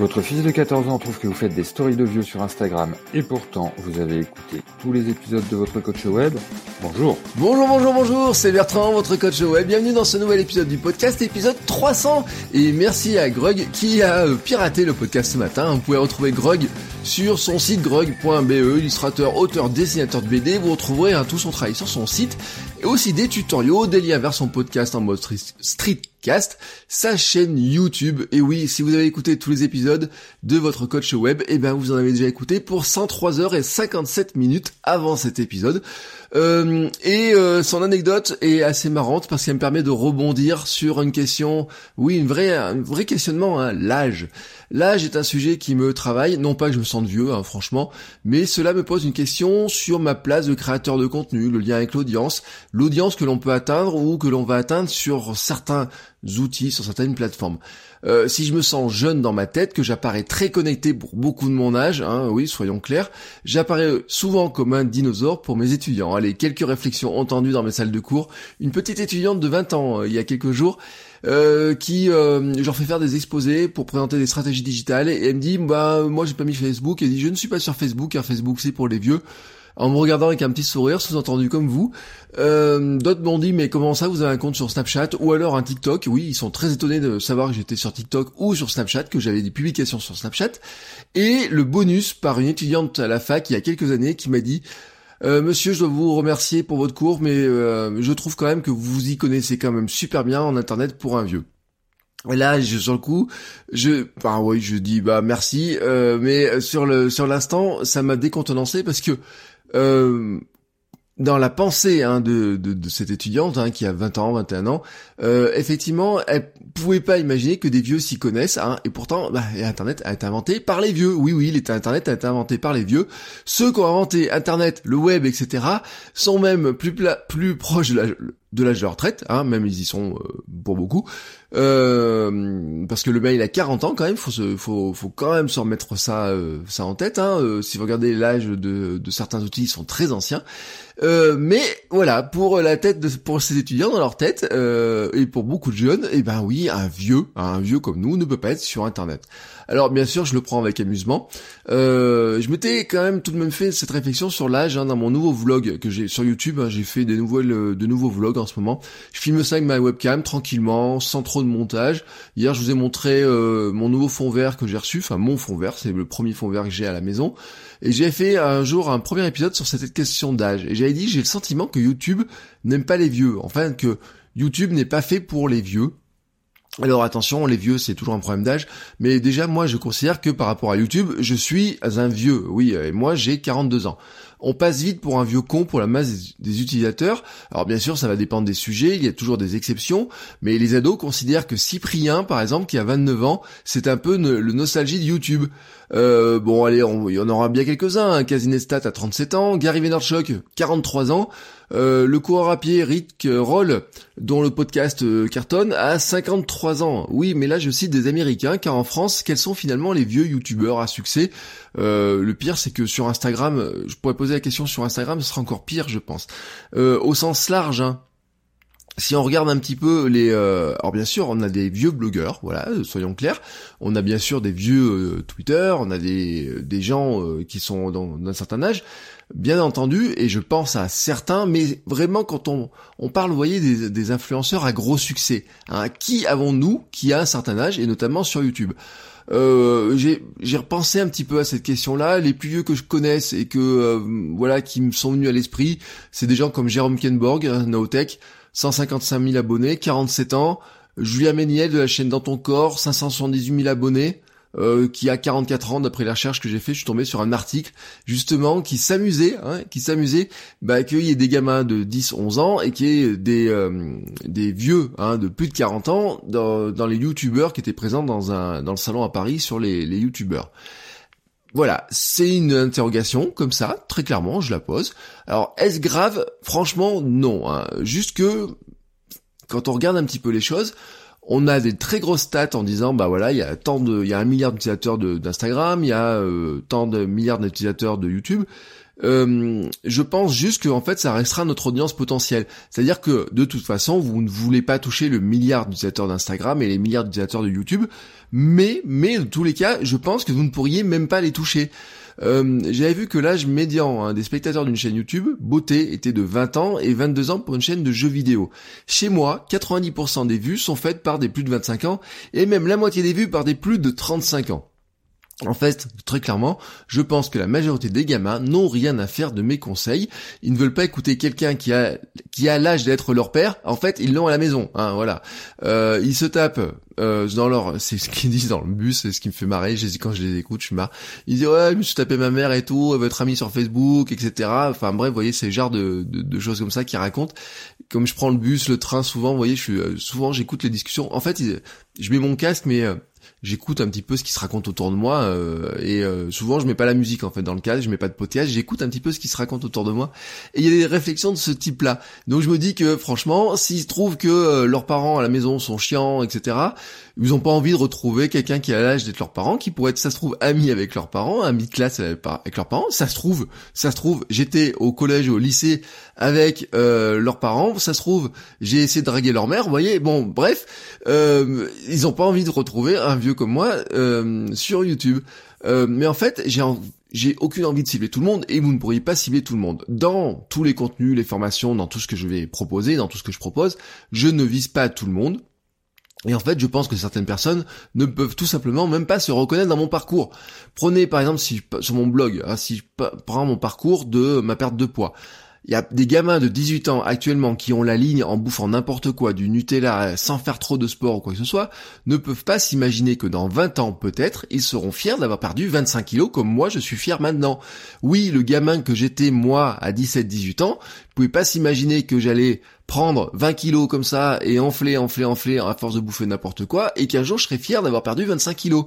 Votre fils de 14 ans trouve que vous faites des stories de vieux sur Instagram et pourtant vous avez écouté tous les épisodes de votre coach web. Bonjour. Bonjour, bonjour, bonjour, c'est Bertrand, votre coach web. Bienvenue dans ce nouvel épisode du podcast, épisode 300. Et merci à Grog qui a euh, piraté le podcast ce matin. Vous pouvez retrouver Grog sur son site grog.be, illustrateur, auteur, dessinateur de BD. Vous retrouverez tout son travail sur son site et aussi des tutoriaux, des liens vers son podcast en mode sa chaîne YouTube. Et oui, si vous avez écouté tous les épisodes de votre coach web, eh ben vous en avez déjà écouté pour 103 heures et 57 minutes avant cet épisode. Euh, et euh, son anecdote est assez marrante parce qu'elle me permet de rebondir sur une question, oui, une vraie, un vrai questionnement, hein, l'âge. L'âge est un sujet qui me travaille, non pas que je me sente vieux, hein, franchement, mais cela me pose une question sur ma place de créateur de contenu, le lien avec l'audience, l'audience que l'on peut atteindre ou que l'on va atteindre sur certains outils, sur certaines plateformes. Euh, si je me sens jeune dans ma tête, que j'apparais très connecté pour beaucoup de mon âge, hein, oui, soyons clairs, j'apparais souvent comme un dinosaure pour mes étudiants. Allez, quelques réflexions entendues dans mes salles de cours. Une petite étudiante de 20 ans, euh, il y a quelques jours, euh, qui euh, fais faire des exposés pour présenter des stratégies digitales et elle me dit bah moi j'ai pas mis Facebook elle dit je ne suis pas sur Facebook car Facebook c'est pour les vieux en me regardant avec un petit sourire, sous-entendu comme vous. Euh, D'autres m'ont dit, mais comment ça, vous avez un compte sur Snapchat ou alors un TikTok? Oui, ils sont très étonnés de savoir que j'étais sur TikTok ou sur Snapchat, que j'avais des publications sur Snapchat. Et le bonus par une étudiante à la fac il y a quelques années qui m'a dit, euh, monsieur, je dois vous remercier pour votre cours, mais euh, je trouve quand même que vous y connaissez quand même super bien en Internet pour un vieux. Et là, je, sur le coup, je, enfin oui, je dis bah merci, euh, mais sur le sur l'instant, ça m'a décontenancé parce que euh, dans la pensée hein, de, de, cette étudiante hein, qui a 20 ans, 21 ans, euh, effectivement, elle pouvait pas imaginer que des vieux s'y connaissent, hein, et pourtant, bah, Internet a été inventé par les vieux. Oui, oui, Internet a été inventé par les vieux. Ceux qui ont inventé Internet, le web, etc., sont même plus, plus proches de l'âge de, l'âge de retraite, hein, même ils y sont euh, pour beaucoup, euh, parce que le mail a 40 ans quand même, faut se, faut, faut quand même se remettre ça, euh, ça en tête. Hein, euh, si vous regardez l'âge de, de certains outils, ils sont très anciens. Euh, mais voilà, pour la tête de, pour ces étudiants dans leur tête euh, et pour beaucoup de jeunes, eh ben oui, un vieux, un vieux comme nous ne peut pas être sur Internet. Alors bien sûr, je le prends avec amusement. Euh, je m'étais quand même tout de même fait cette réflexion sur l'âge hein, dans mon nouveau vlog que j'ai sur YouTube. Hein, j'ai fait des nouvelles, de nouveaux vlogs en ce moment. Je filme ça avec ma webcam tranquillement, sans trop de montage. Hier, je vous ai montré mon nouveau fond vert que j'ai reçu, enfin mon fond vert, c'est le premier fond vert que j'ai à la maison. Et j'ai fait un jour un premier épisode sur cette question d'âge. Et j'avais dit, j'ai le sentiment que YouTube n'aime pas les vieux. Enfin, que YouTube n'est pas fait pour les vieux. Alors attention, les vieux c'est toujours un problème d'âge, mais déjà moi je considère que par rapport à YouTube, je suis un vieux, oui, et moi j'ai 42 ans. On passe vite pour un vieux con pour la masse des utilisateurs. Alors bien sûr ça va dépendre des sujets, il y a toujours des exceptions, mais les ados considèrent que Cyprien par exemple qui a 29 ans, c'est un peu le nostalgie de YouTube. Euh, bon allez, il y en aura bien quelques-uns. Casinestat à 37 ans, Gary Vaynerchuk 43 ans, euh, le coureur à pied Rick Roll, dont le podcast euh, cartonne, a 53 ans. Oui, mais là je cite des Américains, car en France, quels sont finalement les vieux youtubeurs à succès? Euh, Le pire, c'est que sur Instagram, je pourrais poser la question sur Instagram, ce sera encore pire, je pense. au sens large, hein, si on regarde un petit peu les, alors bien sûr, on a des vieux blogueurs, voilà, soyons clairs. On a bien sûr des vieux Twitter, on a des des gens qui sont d'un certain âge bien entendu, et je pense à certains, mais vraiment quand on, on parle, vous voyez, des, influenceurs à gros succès, hein, qui avons-nous qui a un certain âge, et notamment sur YouTube? Euh, j'ai repensé un petit peu à cette question-là. Les plus vieux que je connaisse et que euh, voilà qui me sont venus à l'esprit, c'est des gens comme Jérôme Kenborg, hein, Naotech, 155 000 abonnés, 47 ans. Julia Méniel de la chaîne Dans ton corps, 578 000 abonnés. euh, qui a 44 ans d'après les recherches que j'ai fait, je suis tombé sur un article justement qui s'amusait, hein, qui s'amusait bah, qu'il des gamins de 10, 11 ans et qu'il y ait des, euh, des vieux hein, de plus de 40 ans dans, dans les youtubeurs qui étaient présents dans, un, dans le salon à Paris sur les, les youtubeurs. Voilà, c'est une interrogation comme ça, très clairement, je la pose. Alors, est-ce grave? Franchement, non. Hein. Juste que, quand on regarde un petit peu les choses, on a des très grosses stats en disant bah voilà il y a tant de il y a un milliard d'utilisateurs d'Instagram, il y a euh, tant de milliards d'utilisateurs de YouTube. Euh, je pense juste que en fait ça restera notre audience potentielle. C'est-à-dire que de toute façon vous ne voulez pas toucher le milliard d'utilisateurs d'Instagram et les milliards d'utilisateurs de YouTube, mais mais dans tous les cas je pense que vous ne pourriez même pas les toucher. Euh, j'avais vu que l'âge médian hein, des spectateurs d'une chaîne YouTube, beauté, était de 20 ans et 22 ans pour une chaîne de jeux vidéo. Chez moi, 90% des vues sont faites par des plus de 25 ans et même la moitié des vues par des plus de 35 ans. En fait, très clairement, je pense que la majorité des gamins n'ont rien à faire de mes conseils. Ils ne veulent pas écouter quelqu'un qui a qui a l'âge d'être leur père. En fait, ils l'ont à la maison. Hein, voilà. Euh, ils se tapent euh, dans leur, c'est ce qu'ils disent dans le bus, c'est ce qui me fait marrer. quand je les écoute, je suis marre. Ils disent ouais, je me suis tapé ma mère et tout, votre ami sur Facebook, etc. Enfin bref, vous voyez, c'est le genre de, de, choses comme ça qu'ils racontent. Comme je prends le bus, le train, souvent, vous voyez, je suis euh, souvent j'écoute les discussions. En fait, je mets mon casque, mais euh, j'écoute un petit peu ce qui se raconte autour de moi euh, et euh, souvent je mets pas la musique en fait dans le cas, je mets pas de podcast, j'écoute un petit peu ce qui se raconte autour de moi et il y a des réflexions de ce type-là. Donc je me dis que franchement, s'ils trouvent que euh, leurs parents à la maison sont chiants, etc., ils ont pas envie de retrouver quelqu'un qui a l'âge d'être leurs parents, qui pourrait être, ça se trouve, ami avec leurs parents, ami de classe avec leurs parents. Ça se trouve, ça se trouve, j'étais au collège, au lycée avec leurs parents. Ça se trouve, j'ai essayé de draguer leur mère. Vous voyez, bon, bref, ils ont pas envie de retrouver un vieux comme moi euh, sur YouTube. Euh, mais en fait, j'ai j'ai aucune envie de cibler tout le monde et vous ne pourriez pas cibler tout le monde. Dans tous les contenus, les formations, dans tout ce que je vais proposer, dans tout ce que je propose, je ne vise pas tout le monde. Et en fait, je pense que certaines personnes ne peuvent tout simplement même pas se reconnaître dans mon parcours. Prenez par exemple si sur mon blog, hein, si je prends mon parcours de ma perte de poids. Il y a des gamins de 18 ans actuellement qui ont la ligne en bouffant n'importe quoi, du Nutella sans faire trop de sport ou quoi que ce soit, ne peuvent pas s'imaginer que dans 20 ans peut-être, ils seront fiers d'avoir perdu 25 kilos comme moi je suis fier maintenant. Oui, le gamin que j'étais moi à 17-18 ans, vous pouvez pas s'imaginer que j'allais prendre 20 kilos comme ça et enfler, enfler, enfler à force de bouffer n'importe quoi et qu'un jour je serais fier d'avoir perdu 25 kilos.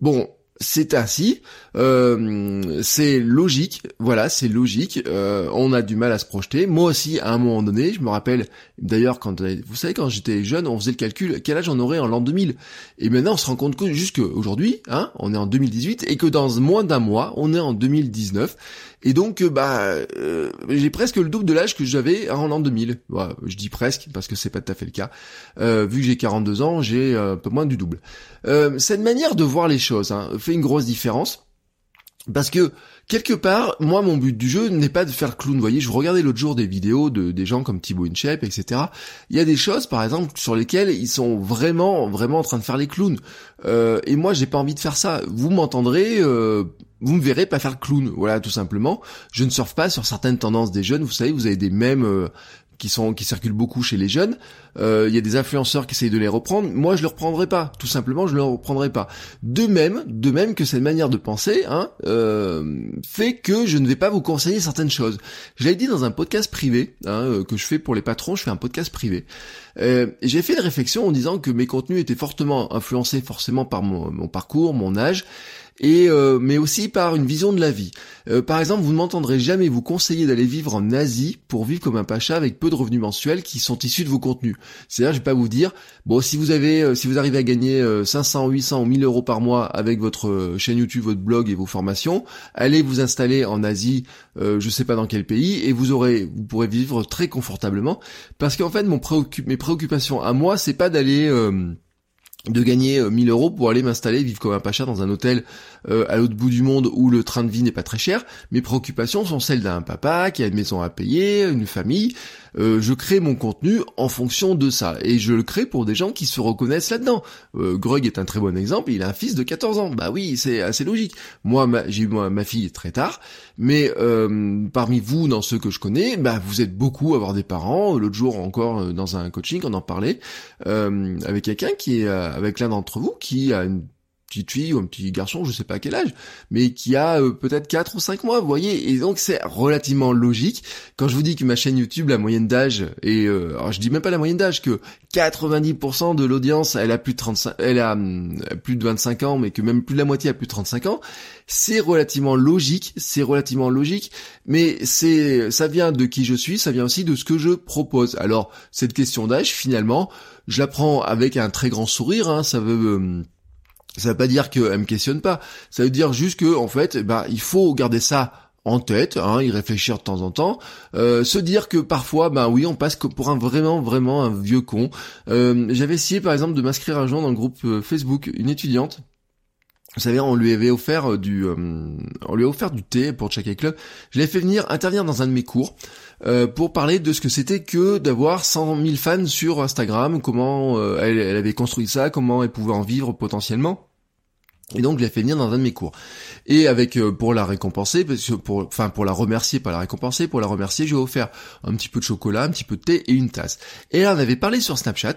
Bon, c'est ainsi, euh, c'est logique, voilà, c'est logique. Euh, on a du mal à se projeter. Moi aussi, à un moment donné, je me rappelle, d'ailleurs, quand vous savez, quand j'étais jeune, on faisait le calcul, quel âge on aurait en l'an 2000. Et maintenant, on se rend compte que juste qu'aujourd'hui, hein, on est en 2018, et que dans moins d'un mois, on est en 2019. Et donc, euh, bah, euh, j'ai presque le double de l'âge que j'avais en l'an 2000. je dis presque parce que c'est pas tout à fait le cas. Euh, vu que j'ai 42 ans, j'ai un peu moins du double. cette manière de voir les choses hein, fait une grosse différence. Parce que quelque part, moi, mon but du jeu n'est pas de faire clown. Vous voyez, je regardais l'autre jour des vidéos de des gens comme Thibaut Inchep, etc. Il y a des choses, par exemple, sur lesquelles ils sont vraiment, vraiment en train de faire les clowns. et moi, j'ai pas envie de faire ça. Vous m'entendrez vous me verrez pas faire clown, voilà tout simplement. Je ne surfe pas sur certaines tendances des jeunes. Vous savez, vous avez des mèmes euh, qui sont qui circulent beaucoup chez les jeunes. Euh, il y a des influenceurs qui essayent de les reprendre. Moi, je les reprendrai pas. Tout simplement, je les reprendrai pas. De même, de même que cette manière de penser hein, euh, fait que je ne vais pas vous conseiller certaines choses. Je l'ai dit dans un podcast privé hein, que je fais pour les patrons. Je fais un podcast privé. j'ai fait une réflexion en disant que mes contenus étaient fortement influencés forcément par mon parcours, mon âge et euh, mais aussi par une vision de la vie. Euh, par exemple, vous ne m'entendrez jamais vous conseiller d'aller vivre en Asie pour vivre comme un pacha avec peu de revenus mensuels qui sont issus de vos contenus. C'est-à-dire, je vais pas vous dire, bon, si vous avez, euh, si vous arrivez à gagner 500, 800 ou 1000 euros par mois avec votre chaîne YouTube, votre blog et vos formations, allez vous installer en Asie, je sais pas dans quel pays, et vous aurez, vous pourrez vivre très confortablement. Parce qu'en fait, mon mes préoccupations à moi, c'est pas d'aller de gagner 1000 euh, euros pour aller m'installer, vivre comme un pacha dans un hôtel euh, à l'autre bout du monde où le train de vie n'est pas très cher. Mes préoccupations sont celles d'un papa qui a une maison à payer, une famille. Euh, je crée mon contenu en fonction de ça. Et je le crée pour des gens qui se reconnaissent là-dedans. Euh, Greg est un très bon exemple, il a un fils de 14 ans. Bah oui, c'est assez logique. Moi, j'ai eu ma fille très tard, mais parmi vous, dans ceux que je connais, bah vous êtes beaucoup à avoir des parents. L'autre jour encore dans un coaching, on en parlait avec quelqu'un qui est avec l'un d'entre vous qui a une petite fille ou un petit garçon, je sais pas à quel âge, mais qui a euh, peut-être 4 ou 5 mois, vous voyez, et donc c'est relativement logique. Quand je vous dis que ma chaîne YouTube, la moyenne d'âge, et euh, alors je dis même pas la moyenne d'âge, que 90% de l'audience, elle a plus de 35, elle a hum, plus de 25 ans, mais que même plus de la moitié a plus de 35 ans, c'est relativement logique, c'est relativement logique, mais c'est, ça vient de qui je suis, ça vient aussi de ce que je propose. Alors, cette question d'âge, finalement, je la prends avec un très grand sourire, hein, ça veut, ça veut pas dire qu'elle me questionne pas. Ça veut dire juste que, en fait, bah, il faut garder ça en tête, hein, y réfléchir de temps en temps, euh, se dire que parfois, ben oui, on passe pour un vraiment, vraiment un vieux con. Euh, j'avais essayé par exemple de m'inscrire un jour dans le groupe euh, Facebook, une étudiante. Vous savez, on lui avait offert du, on lui a offert du thé pour Check Club. Je l'ai fait venir intervenir dans un de mes cours pour parler de ce que c'était que d'avoir 100 000 fans sur Instagram, comment elle, elle avait construit ça, comment elle pouvait en vivre potentiellement. Et donc je l'ai fait venir dans un de mes cours. Et avec euh, pour la récompenser, parce que pour enfin pour la remercier, pas la récompenser, pour la remercier, je lui ai offert un petit peu de chocolat, un petit peu de thé et une tasse. Et là on avait parlé sur Snapchat.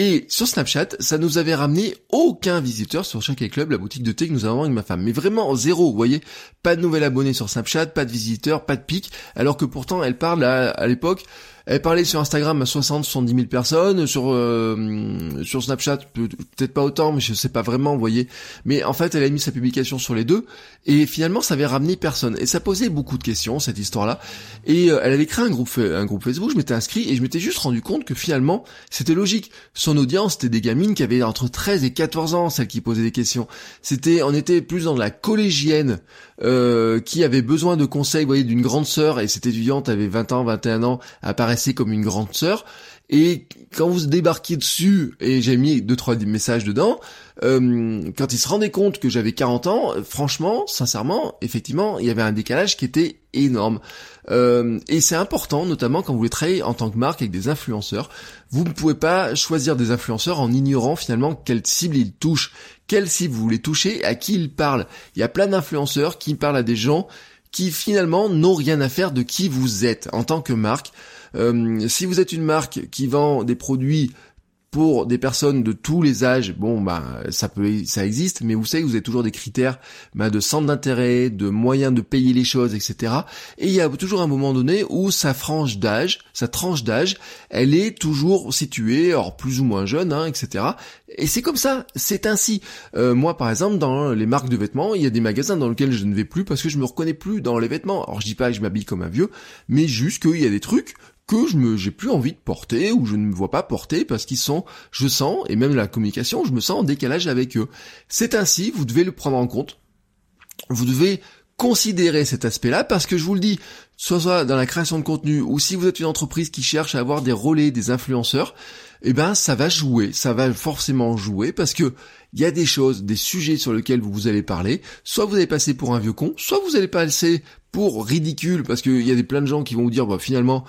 Et sur Snapchat, ça nous avait ramené aucun visiteur sur chaque club, la boutique de thé que nous avons avec ma femme. Mais vraiment zéro, vous voyez, pas de nouvel abonné sur Snapchat, pas de visiteurs, pas de pic, alors que pourtant elle parle à l'époque elle parlait sur Instagram à 60, 70 000 personnes, sur euh, sur Snapchat peut-être pas autant, mais je sais pas vraiment, vous voyez. Mais en fait, elle a mis sa publication sur les deux, et finalement, ça avait ramené personne. Et ça posait beaucoup de questions cette histoire-là. Et euh, elle avait créé un groupe un groupe Facebook, je m'étais inscrit et je m'étais juste rendu compte que finalement, c'était logique. Son audience, c'était des gamines qui avaient entre 13 et 14 ans, celles qui posaient des questions. C'était, on était plus dans la collégienne euh, qui avait besoin de conseils, vous voyez, d'une grande sœur, et cette étudiante avait 20 ans, 21 ans, apparaissait comme une grande sœur. Et quand vous débarquiez dessus, et j'ai mis deux trois messages dedans, euh, quand il se rendait compte que j'avais 40 ans, franchement, sincèrement, effectivement, il y avait un décalage qui était énorme. Euh, et c'est important, notamment quand vous voulez travailler en tant que marque avec des influenceurs. Vous ne pouvez pas choisir des influenceurs en ignorant finalement quelle cible ils touchent, quelle cible vous voulez toucher, à qui ils parlent. Il y a plein d'influenceurs qui parlent à des gens qui finalement n'ont rien à faire de qui vous êtes en tant que marque. Euh, si vous êtes une marque qui vend des produits pour des personnes de tous les âges, bon bah ça peut ça existe, mais vous savez vous avez toujours des critères bah, de centre d'intérêt, de moyens de payer les choses, etc. Et il y a toujours un moment donné où sa frange d'âge, sa tranche d'âge, elle est toujours située, alors plus ou moins jeune, hein, etc. Et c'est comme ça, c'est ainsi. Euh, moi par exemple dans les marques de vêtements, il y a des magasins dans lesquels je ne vais plus parce que je me reconnais plus dans les vêtements. Alors je dis pas que je m'habille comme un vieux, mais juste qu'il y a des trucs que je me j'ai plus envie de porter ou je ne me vois pas porter parce qu'ils sont je sens et même la communication je me sens en décalage avec eux. C'est ainsi, vous devez le prendre en compte. Vous devez considérer cet aspect-là parce que je vous le dis, soit dans la création de contenu ou si vous êtes une entreprise qui cherche à avoir des relais, des influenceurs, eh ben ça va jouer, ça va forcément jouer parce que il y a des choses, des sujets sur lesquels vous allez parler, soit vous allez passer pour un vieux con, soit vous allez passer pour ridicule parce qu'il y a des plein de gens qui vont vous dire bah finalement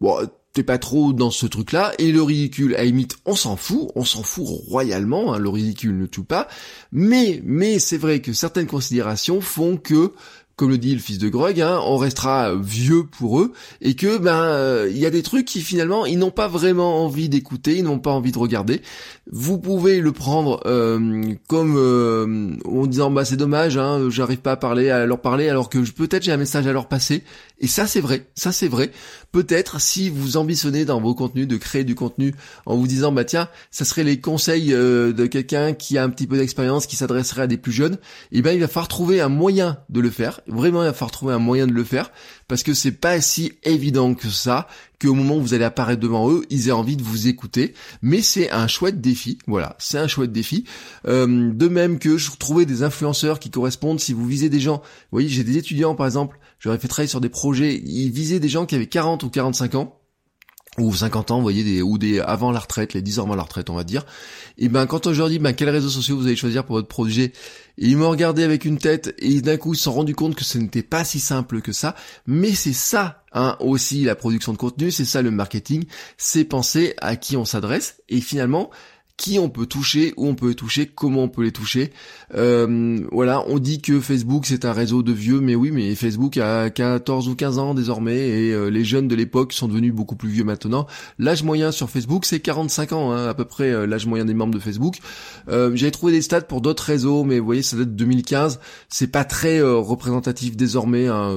bon, t'es pas trop dans ce truc-là, et le ridicule, à limite, on s'en fout, on s'en fout royalement, hein, le ridicule ne tue pas, mais, mais c'est vrai que certaines considérations font que comme le dit le fils de Greg, hein, on restera vieux pour eux et que ben euh, il y a des trucs qui finalement ils n'ont pas vraiment envie d'écouter, ils n'ont pas envie de regarder. Vous pouvez le prendre euh, comme euh, en disant bah c'est dommage, hein, j'arrive pas à parler à leur parler alors que peut-être j'ai un message à leur passer. Et ça c'est vrai, ça c'est vrai. Peut-être si vous ambitionnez dans vos contenus de créer du contenu en vous disant bah tiens ça serait les conseils de quelqu'un qui a un petit peu d'expérience qui s'adresserait à des plus jeunes, et eh ben il va falloir trouver un moyen de le faire Vraiment, il va falloir trouver un moyen de le faire parce que c'est pas si évident que ça qu'au moment où vous allez apparaître devant eux, ils aient envie de vous écouter. Mais c'est un chouette défi. Voilà, c'est un chouette défi. Euh, de même que je des influenceurs qui correspondent. Si vous visez des gens, vous voyez, j'ai des étudiants par exemple. J'aurais fait travailler sur des projets. Ils visaient des gens qui avaient 40 ou 45 ans ou 50 ans, vous voyez, des, ou des avant la retraite, les 10 ans avant la retraite, on va dire. Et ben quand je leur dis ben quels réseaux sociaux vous allez choisir pour votre projet, ils m'ont regardé avec une tête et d'un coup ils se sont rendus compte que ce n'était pas si simple que ça. Mais c'est ça, hein, aussi la production de contenu, c'est ça le marketing, c'est penser à qui on s'adresse et finalement qui on peut toucher, où on peut les toucher, comment on peut les toucher. Euh, voilà, on dit que Facebook c'est un réseau de vieux, mais oui, mais Facebook a 14 ou 15 ans désormais et euh, les jeunes de l'époque sont devenus beaucoup plus vieux maintenant. L'âge moyen sur Facebook c'est 45 ans, hein, à peu près euh, l'âge moyen des membres de Facebook. J'avais trouvé des stats pour d'autres réseaux, mais vous voyez ça date de 2015, c'est pas très représentatif désormais, hein,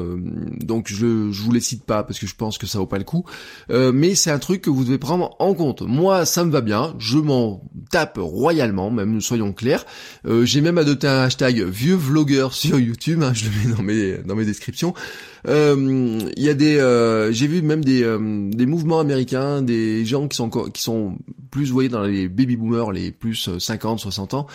donc je, je vous les cite pas parce que je pense que ça vaut pas le coup. mais c'est un truc que vous devez prendre en compte. Moi ça me va bien, je m'en tape royalement, même soyons clairs. Euh, j'ai même adopté un hashtag vieux vlogueur sur YouTube, hein, je le mets dans mes dans mes descriptions. Euh, il y a des, euh, j'ai vu même des, des mouvements américains, des gens qui sont qui sont plus, vous voyez, dans les baby boomers, les plus 50, 60 ans,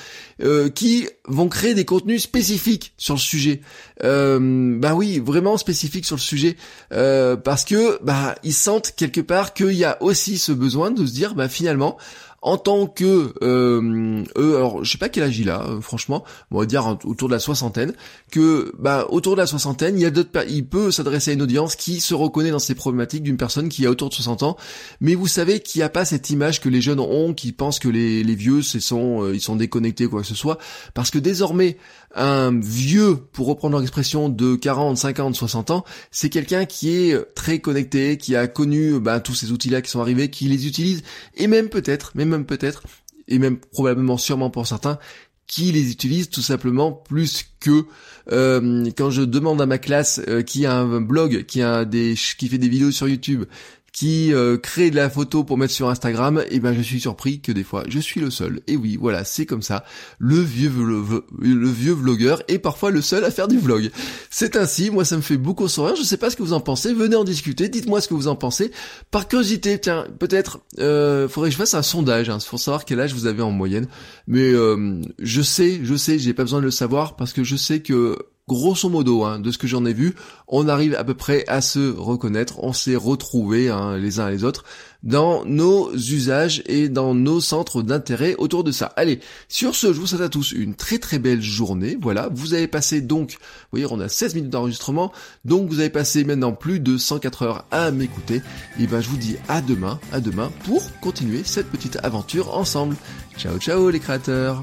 qui vont créer des contenus spécifiques sur le sujet. bah oui, vraiment spécifiques sur le sujet, parce que bah ils sentent quelque part qu'il y a aussi ce besoin de se dire, bah finalement en tant que euh, eux, alors je sais pas quel âge il a, euh, franchement, on va dire autour de la soixantaine, que bah autour de la soixantaine, il y a d'autres, il peut s'adresser à une audience qui se reconnaît dans ces problématiques d'une personne qui a autour de 60 ans, mais vous savez qu'il n'y a pas cette image que les jeunes ont, qui pensent que les, les vieux, c'est sont, euh, ils sont déconnectés quoi que ce soit, parce que désormais un vieux, pour reprendre l'expression de 40, 50, 60 ans, c'est quelqu'un qui est très connecté, qui a connu bah, tous ces outils-là qui sont arrivés, qui les utilise, et même peut-être, mais peut-être, et même probablement sûrement pour certains, qui les utilise tout simplement plus que euh, quand je demande à ma classe euh, qui a un blog, qui a des qui fait des vidéos sur YouTube, qui euh, crée de la photo pour mettre sur Instagram, et eh ben je suis surpris que des fois je suis le seul. Et oui, voilà, c'est comme ça. Le vieux le, vlogueur est parfois le seul à faire du vlog. C'est ainsi, moi ça me fait beaucoup sourire. Je sais pas ce que vous en pensez. Venez en discuter. Dites-moi ce que vous en pensez. Par curiosité, tiens, peut-être euh, faudrait que je fasse un sondage hein, pour savoir quel âge vous avez en moyenne. Mais euh, je sais, je sais, j'ai pas besoin de le savoir parce que je sais que grosso modo, hein, de ce que j'en ai vu, on arrive à peu près à se reconnaître, on s'est retrouvés hein, les uns les autres dans nos usages et dans nos centres d'intérêt autour de ça. Allez, sur ce, je vous souhaite à tous une très très belle journée. Voilà, vous avez passé donc, vous voyez, on a 16 minutes d'enregistrement, donc vous avez passé maintenant plus de 104 heures à m'écouter. Et ben je vous dis à demain, à demain pour continuer cette petite aventure ensemble. Ciao ciao les créateurs